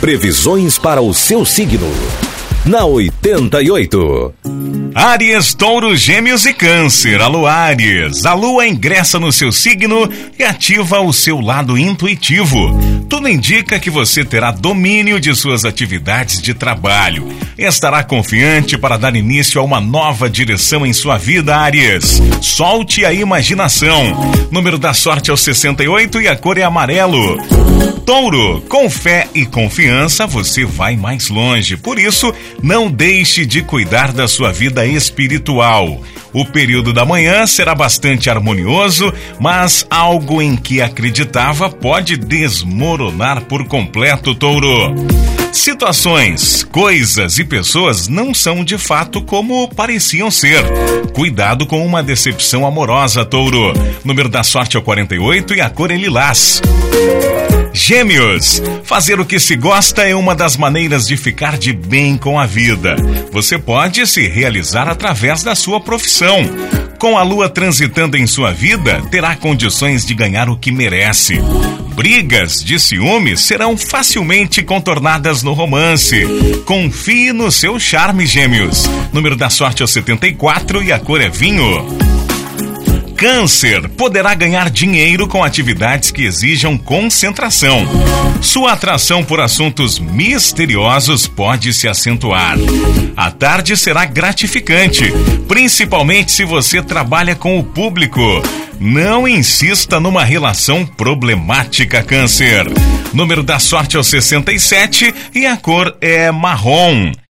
Previsões para o seu signo. Na 88. Áries, Touro, Gêmeos e Câncer. Alô, Áries. A lua ingressa no seu signo e ativa o seu lado intuitivo. Tudo indica que você terá domínio de suas atividades de trabalho. Estará confiante para dar início a uma nova direção em sua vida, Áries. Solte a imaginação. Número da sorte é o 68 e a cor é amarelo. Touro, com fé e confiança você vai mais longe. Por isso, não deixe de cuidar da sua vida espiritual. O período da manhã será bastante harmonioso, mas algo em que acreditava pode desmoronar por completo, Touro. Situações, coisas e pessoas não são de fato como pareciam ser. Cuidado com uma decepção amorosa, Touro. Número da sorte é o 48 e a cor é lilás. Gêmeos, fazer o que se gosta é uma das maneiras de ficar de bem com a vida. Você pode se realizar através da sua profissão. Com a lua transitando em sua vida, terá condições de ganhar o que merece. Brigas de ciúme serão facilmente contornadas no romance. Confie no seu charme, gêmeos. Número da sorte é o 74 e a cor é vinho. Câncer poderá ganhar dinheiro com atividades que exijam concentração. Sua atração por assuntos misteriosos pode se acentuar. A tarde será gratificante, principalmente se você trabalha com o público. Não insista numa relação problemática, Câncer. Número da sorte é o 67 e a cor é marrom.